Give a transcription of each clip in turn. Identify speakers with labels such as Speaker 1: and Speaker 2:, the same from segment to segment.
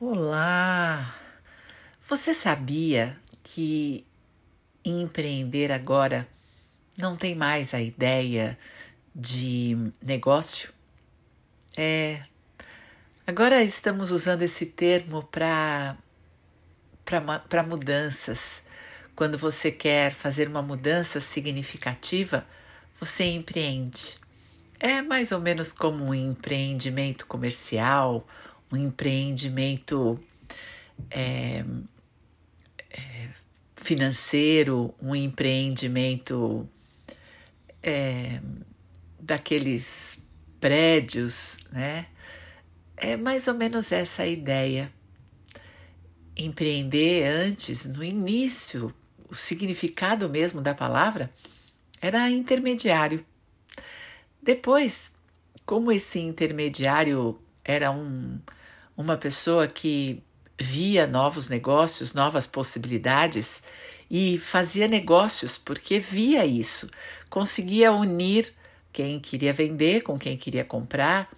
Speaker 1: Olá! Você sabia que empreender agora não tem mais a ideia de negócio? É. Agora estamos usando esse termo para para mudanças. Quando você quer fazer uma mudança significativa, você empreende. É mais ou menos como um empreendimento comercial um empreendimento é, é, financeiro, um empreendimento é, daqueles prédios, né? É mais ou menos essa a ideia. Empreender antes, no início, o significado mesmo da palavra era intermediário. Depois, como esse intermediário era um, uma pessoa que via novos negócios, novas possibilidades e fazia negócios porque via isso, conseguia unir quem queria vender com quem queria comprar,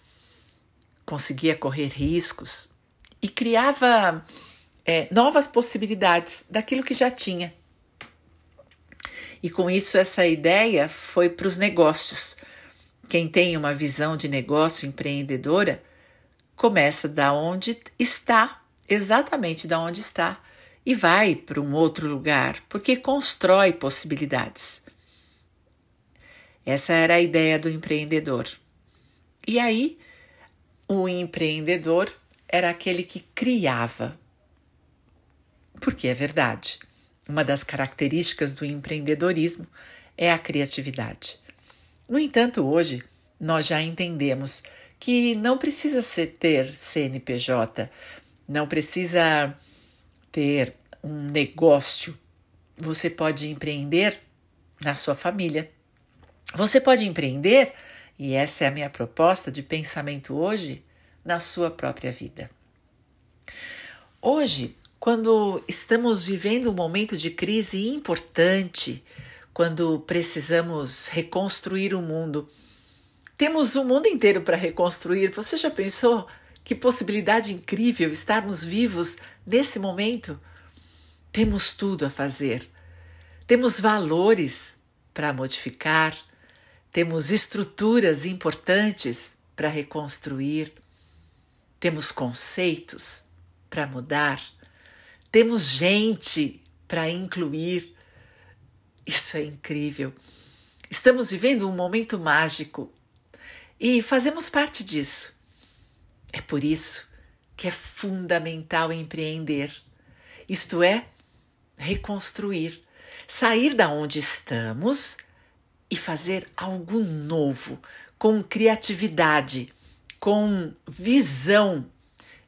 Speaker 1: conseguia correr riscos e criava é, novas possibilidades daquilo que já tinha. E com isso, essa ideia foi para os negócios. Quem tem uma visão de negócio empreendedora começa da onde está, exatamente da onde está, e vai para um outro lugar, porque constrói possibilidades. Essa era a ideia do empreendedor. E aí, o empreendedor era aquele que criava. Porque é verdade. Uma das características do empreendedorismo é a criatividade. No entanto, hoje nós já entendemos que não precisa ser, ter CNPJ, não precisa ter um negócio. Você pode empreender na sua família. Você pode empreender, e essa é a minha proposta de pensamento hoje, na sua própria vida. Hoje, quando estamos vivendo um momento de crise importante, quando precisamos reconstruir o mundo, temos o mundo inteiro para reconstruir. Você já pensou que possibilidade incrível estarmos vivos nesse momento? Temos tudo a fazer. Temos valores para modificar, temos estruturas importantes para reconstruir, temos conceitos para mudar, temos gente para incluir. Isso é incrível. Estamos vivendo um momento mágico e fazemos parte disso. É por isso que é fundamental empreender, isto é, reconstruir, sair da onde estamos e fazer algo novo, com criatividade, com visão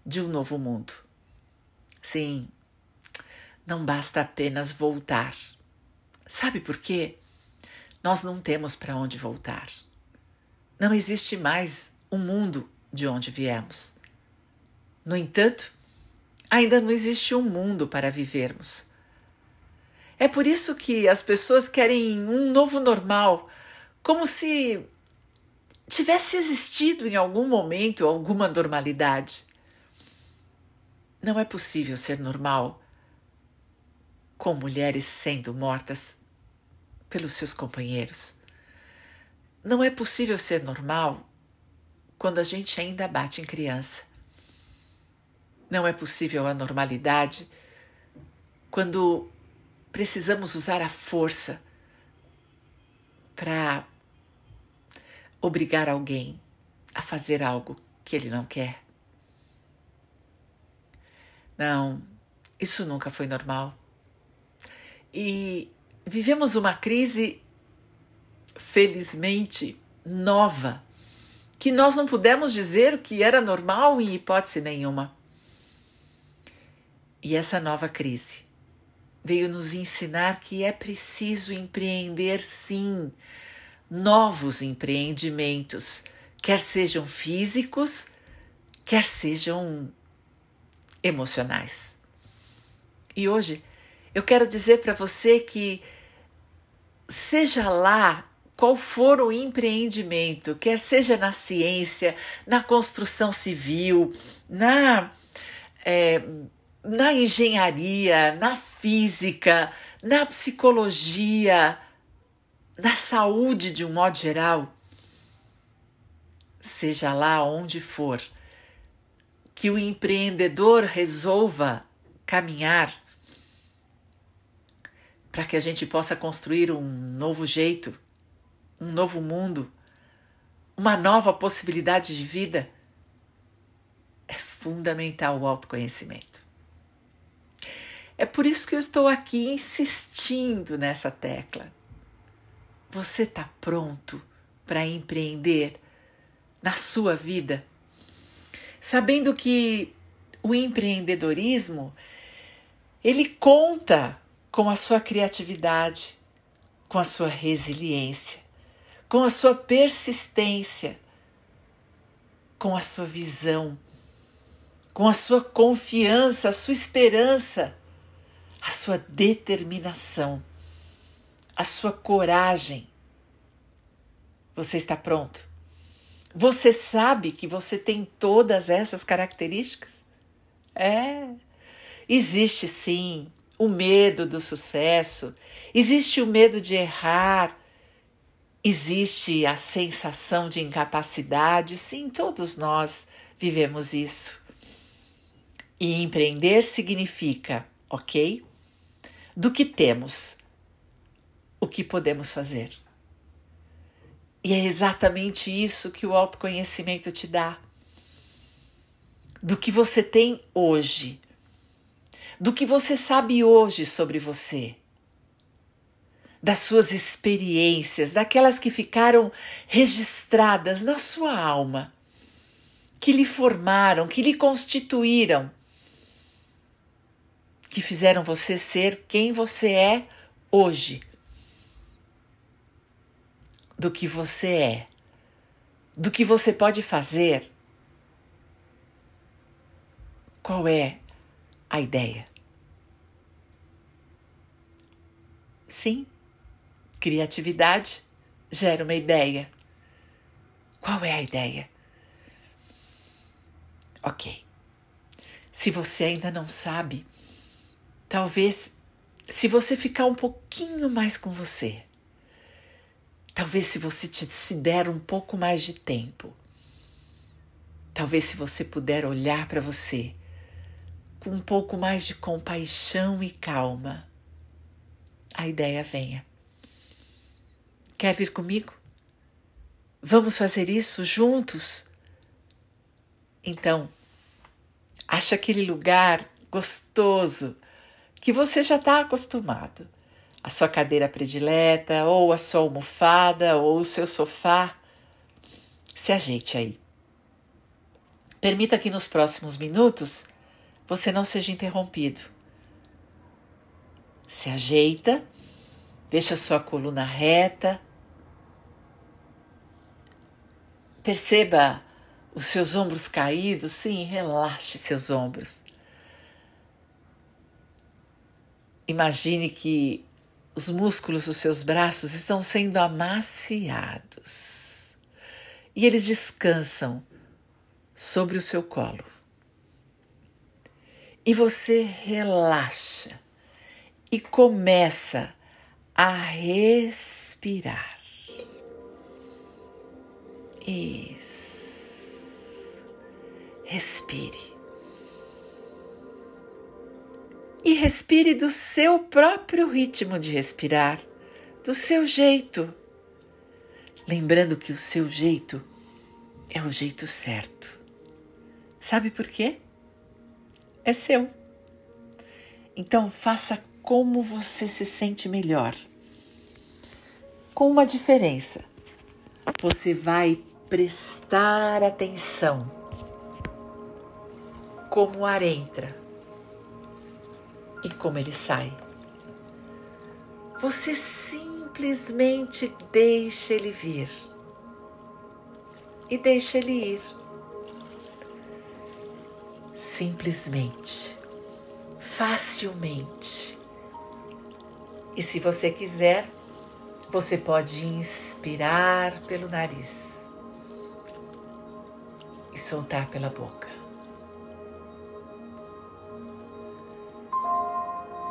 Speaker 1: de um novo mundo. Sim, não basta apenas voltar. Sabe por quê? Nós não temos para onde voltar. Não existe mais o mundo de onde viemos. No entanto, ainda não existe um mundo para vivermos. É por isso que as pessoas querem um novo normal, como se tivesse existido em algum momento alguma normalidade. Não é possível ser normal com mulheres sendo mortas pelos seus companheiros. Não é possível ser normal quando a gente ainda bate em criança. Não é possível a normalidade quando precisamos usar a força para obrigar alguém a fazer algo que ele não quer. Não, isso nunca foi normal. E vivemos uma crise felizmente nova, que nós não pudemos dizer que era normal em hipótese nenhuma. E essa nova crise veio nos ensinar que é preciso empreender sim novos empreendimentos, quer sejam físicos, quer sejam emocionais. E hoje eu quero dizer para você que, seja lá qual for o empreendimento, quer seja na ciência, na construção civil, na é, na engenharia, na física, na psicologia, na saúde de um modo geral, seja lá onde for, que o empreendedor resolva caminhar para que a gente possa construir um novo jeito, um novo mundo, uma nova possibilidade de vida, é fundamental o autoconhecimento. É por isso que eu estou aqui insistindo nessa tecla. Você está pronto para empreender na sua vida? Sabendo que o empreendedorismo ele conta com a sua criatividade, com a sua resiliência, com a sua persistência, com a sua visão, com a sua confiança, a sua esperança, a sua determinação, a sua coragem. Você está pronto? Você sabe que você tem todas essas características? É. Existe sim o medo do sucesso, existe o medo de errar, existe a sensação de incapacidade. Sim, todos nós vivemos isso. E empreender significa, ok? Do que temos, o que podemos fazer. E é exatamente isso que o autoconhecimento te dá. Do que você tem hoje do que você sabe hoje sobre você, das suas experiências, daquelas que ficaram registradas na sua alma, que lhe formaram, que lhe constituíram, que fizeram você ser quem você é hoje, do que você é, do que você pode fazer. Qual é a ideia? Sim, criatividade gera uma ideia. Qual é a ideia? Ok. Se você ainda não sabe, talvez se você ficar um pouquinho mais com você, talvez se você te, se der um pouco mais de tempo, talvez se você puder olhar para você com um pouco mais de compaixão e calma, a ideia venha. Quer vir comigo? Vamos fazer isso juntos? Então, acha aquele lugar gostoso que você já está acostumado. A sua cadeira predileta, ou a sua almofada, ou o seu sofá. Se ajeite aí. Permita que nos próximos minutos você não seja interrompido se ajeita, deixa sua coluna reta. Perceba os seus ombros caídos, sim, relaxe seus ombros. Imagine que os músculos dos seus braços estão sendo amaciados e eles descansam sobre o seu colo. E você relaxa e começa a respirar. Isso. Respire. E respire do seu próprio ritmo de respirar, do seu jeito. Lembrando que o seu jeito é o jeito certo. Sabe por quê? É seu. Então faça como você se sente melhor. Com uma diferença. Você vai prestar atenção como o ar entra e como ele sai. Você simplesmente deixa ele vir e deixa ele ir. Simplesmente, facilmente e se você quiser, você pode inspirar pelo nariz e soltar pela boca.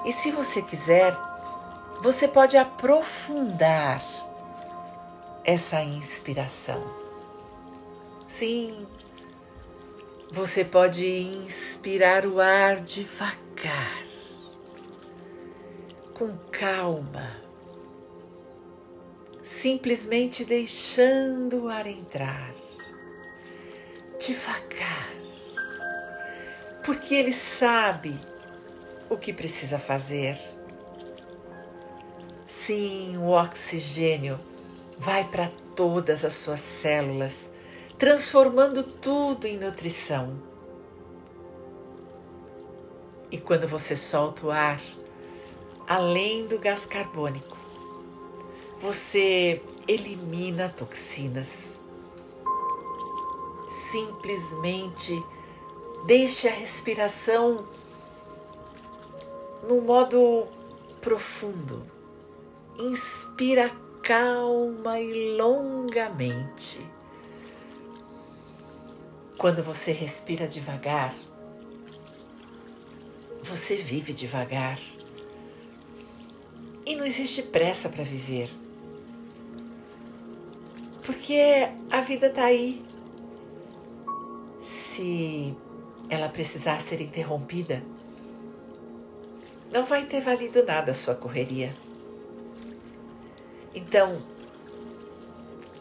Speaker 1: E se você quiser, você pode aprofundar essa inspiração. Sim, você pode inspirar o ar devagar, com calma, simplesmente deixando o ar entrar, devagar, porque ele sabe o que precisa fazer. Sim, o oxigênio vai para todas as suas células, transformando tudo em nutrição. E quando você solta o ar, além do gás carbônico, você elimina toxinas. Simplesmente deixe a respiração no modo profundo. Inspira calma e longamente. Quando você respira devagar, você vive devagar. E não existe pressa para viver. Porque a vida está aí. Se ela precisar ser interrompida, não vai ter valido nada a sua correria. Então,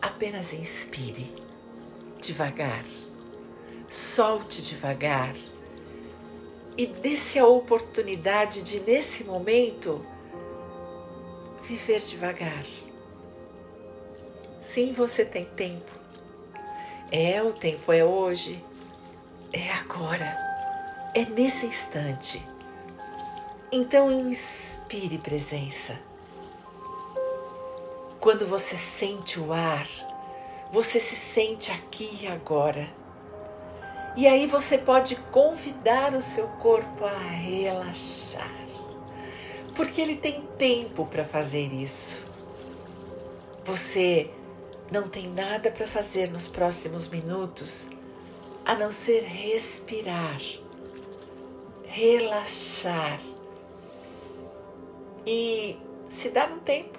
Speaker 1: apenas inspire devagar, solte devagar e dê-se a oportunidade de, nesse momento, viver devagar. Sim, você tem tempo. É, o tempo é hoje, é agora, é nesse instante. Então inspire presença. Quando você sente o ar, você se sente aqui e agora. E aí você pode convidar o seu corpo a relaxar. Porque ele tem tempo para fazer isso. Você não tem nada para fazer nos próximos minutos a não ser respirar, relaxar e se dar um tempo.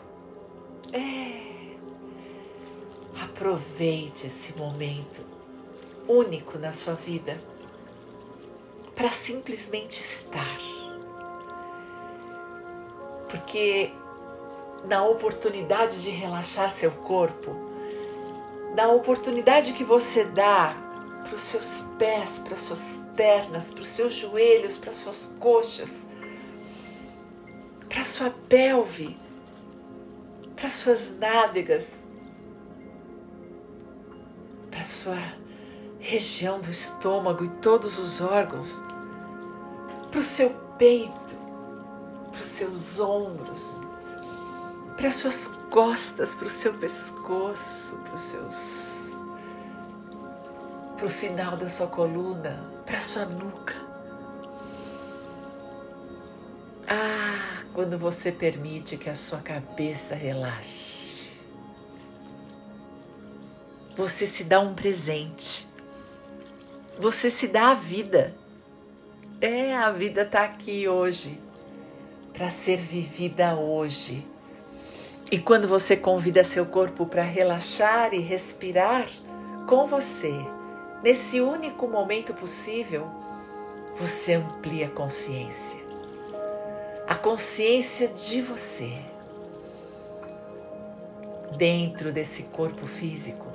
Speaker 1: É. Aproveite esse momento único na sua vida para simplesmente estar. Porque na oportunidade de relaxar seu corpo, na oportunidade que você dá para os seus pés, para suas pernas, para os seus joelhos, para suas coxas, para sua pelve, para suas nádegas, para sua região do estômago e todos os órgãos, para o seu peito, para os seus ombros, para suas costas, para o seu pescoço, para os seus para o final da sua coluna, para sua nuca. Ah, quando você permite que a sua cabeça relaxe. Você se dá um presente. Você se dá a vida. É, a vida está aqui hoje para ser vivida hoje. E quando você convida seu corpo para relaxar e respirar com você, nesse único momento possível, você amplia a consciência a consciência de você dentro desse corpo físico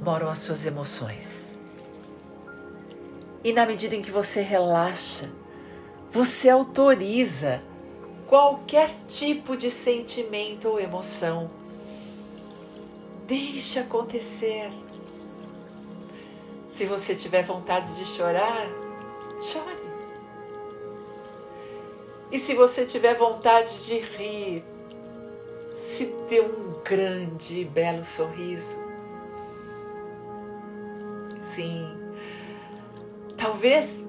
Speaker 1: moram as suas emoções. E na medida em que você relaxa, você autoriza qualquer tipo de sentimento ou emoção. Deixe acontecer. Se você tiver vontade de chorar, chore. E se você tiver vontade de rir, se dê um grande e belo sorriso. Sim, talvez,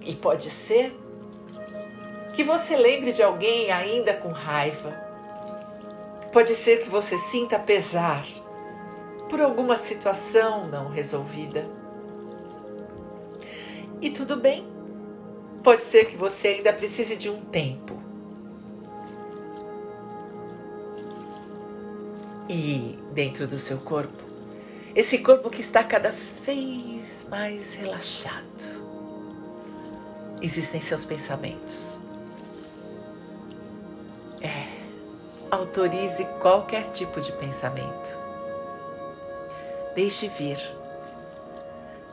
Speaker 1: e pode ser, que você lembre de alguém ainda com raiva. Pode ser que você sinta pesar por alguma situação não resolvida. E tudo bem pode ser que você ainda precise de um tempo. E dentro do seu corpo, esse corpo que está cada vez mais relaxado, existem seus pensamentos. É, autorize qualquer tipo de pensamento. Deixe vir.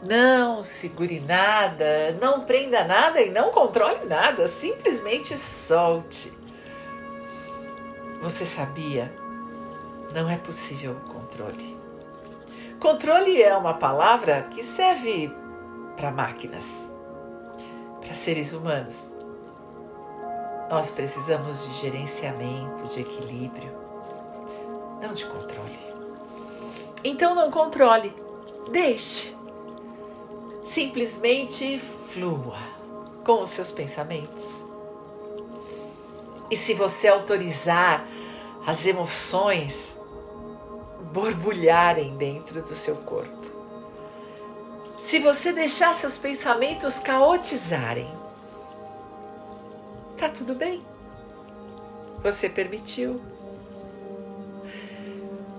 Speaker 1: Não segure nada, não prenda nada e não controle nada, simplesmente solte. Você sabia? Não é possível o controle. Controle é uma palavra que serve para máquinas, para seres humanos. Nós precisamos de gerenciamento, de equilíbrio, não de controle. Então não controle, deixe. Simplesmente flua com os seus pensamentos. E se você autorizar as emoções borbulharem dentro do seu corpo, se você deixar seus pensamentos caotizarem, tá tudo bem. Você permitiu.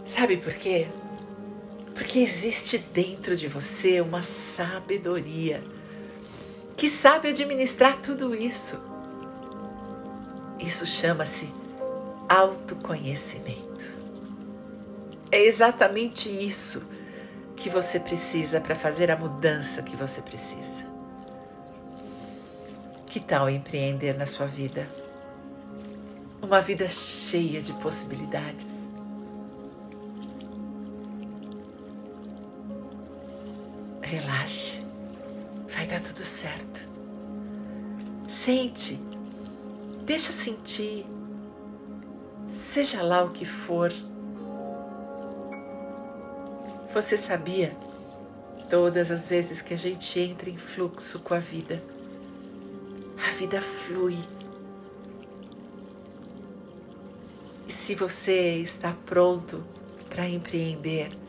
Speaker 1: Sabe por quê? Porque existe dentro de você uma sabedoria que sabe administrar tudo isso. Isso chama-se autoconhecimento. É exatamente isso que você precisa para fazer a mudança que você precisa. Que tal empreender na sua vida? Uma vida cheia de possibilidades. Relaxe, vai dar tudo certo. Sente, deixa sentir, seja lá o que for. Você sabia? Todas as vezes que a gente entra em fluxo com a vida, a vida flui. E se você está pronto para empreender,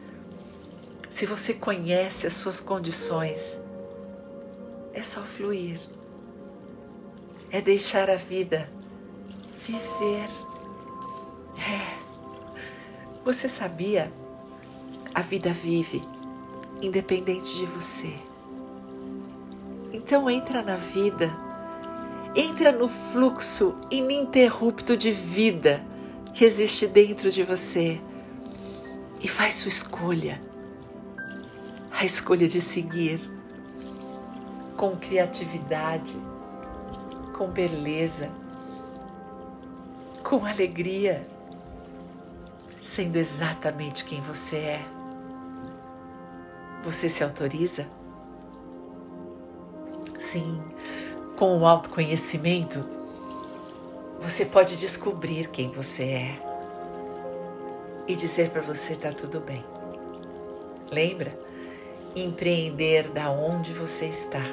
Speaker 1: se você conhece as suas condições, é só fluir, é deixar a vida viver. É. Você sabia? A vida vive, independente de você. Então entra na vida entra no fluxo ininterrupto de vida que existe dentro de você e faz sua escolha. A escolha de seguir com criatividade, com beleza, com alegria, sendo exatamente quem você é. Você se autoriza? Sim, com o autoconhecimento, você pode descobrir quem você é e dizer para você tá tudo bem. Lembra? Empreender da onde você está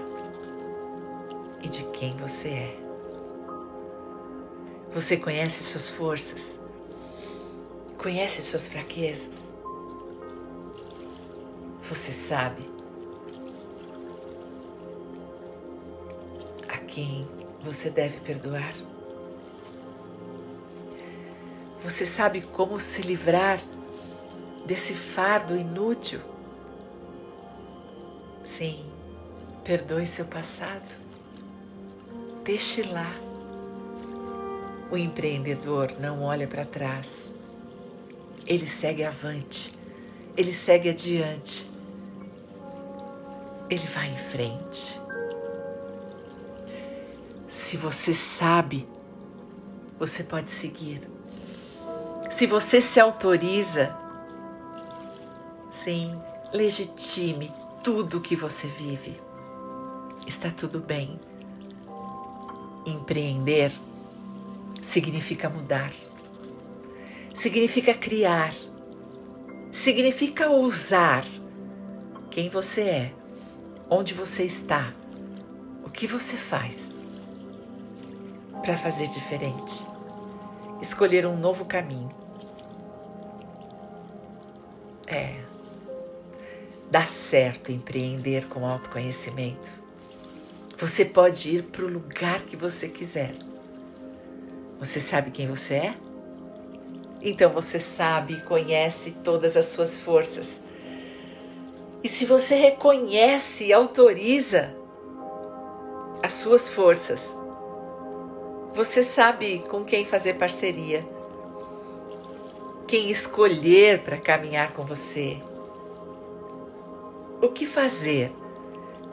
Speaker 1: e de quem você é. Você conhece suas forças, conhece suas fraquezas. Você sabe quem você deve perdoar? Você sabe como se livrar desse fardo inútil? Sim, perdoe seu passado. Deixe lá. O empreendedor não olha para trás. Ele segue avante. Ele segue adiante. Ele vai em frente. Se você sabe, você pode seguir. Se você se autoriza, sim, legitime tudo que você vive. Está tudo bem. Empreender significa mudar, significa criar, significa ousar quem você é, onde você está, o que você faz para fazer diferente, escolher um novo caminho. É, dá certo empreender com autoconhecimento. Você pode ir para o lugar que você quiser. Você sabe quem você é? Então você sabe e conhece todas as suas forças. E se você reconhece e autoriza as suas forças, você sabe com quem fazer parceria, quem escolher para caminhar com você, o que fazer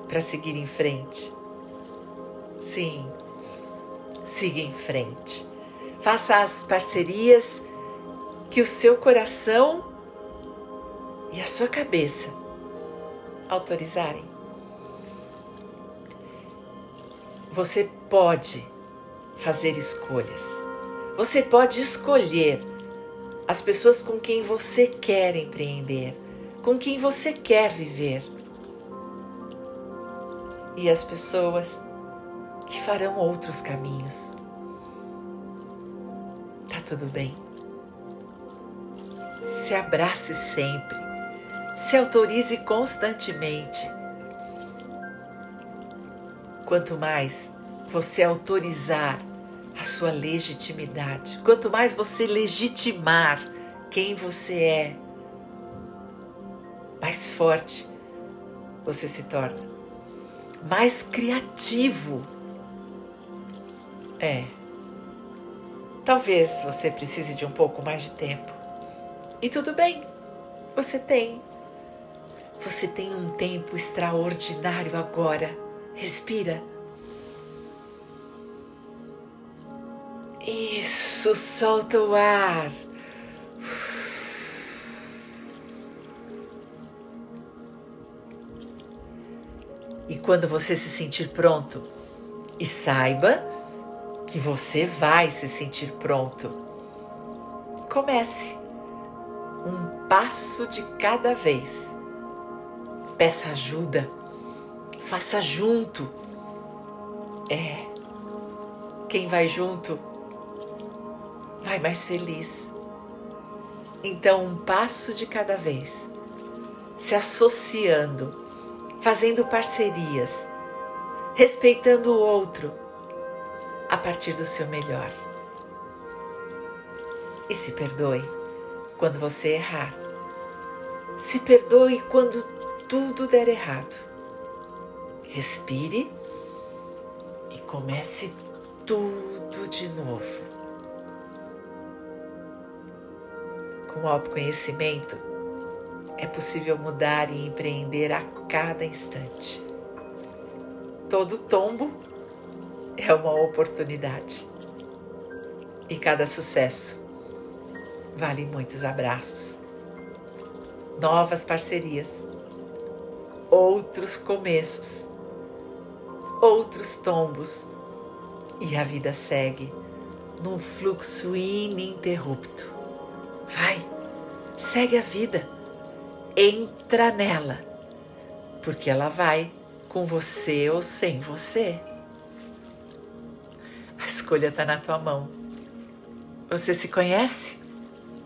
Speaker 1: para seguir em frente. Sim, siga em frente. Faça as parcerias que o seu coração e a sua cabeça autorizarem. Você pode fazer escolhas. Você pode escolher as pessoas com quem você quer empreender, com quem você quer viver. E as pessoas que farão outros caminhos. Tá tudo bem se abrace sempre, se autorize constantemente. Quanto mais você autorizar a sua legitimidade, quanto mais você legitimar quem você é, mais forte você se torna, mais criativo. É. Talvez você precise de um pouco mais de tempo e tudo bem, você tem. Você tem um tempo extraordinário agora. Respira. Isso, solta o ar. Quando você se sentir pronto, e saiba que você vai se sentir pronto, comece um passo de cada vez. Peça ajuda, faça junto. É, quem vai junto vai mais feliz. Então, um passo de cada vez, se associando, fazendo parcerias, respeitando o outro a partir do seu melhor. E se perdoe quando você errar. Se perdoe quando tudo der errado. Respire e comece tudo de novo. Com autoconhecimento, é possível mudar e empreender a cada instante. Todo tombo é uma oportunidade. E cada sucesso vale muitos abraços, novas parcerias, outros começos, outros tombos e a vida segue num fluxo ininterrupto. Vai, segue a vida, entra nela, porque ela vai com você ou sem você. A escolha está na tua mão. Você se conhece?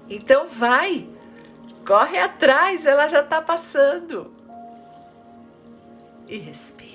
Speaker 1: Então vai, corre atrás, ela já está passando. E respire.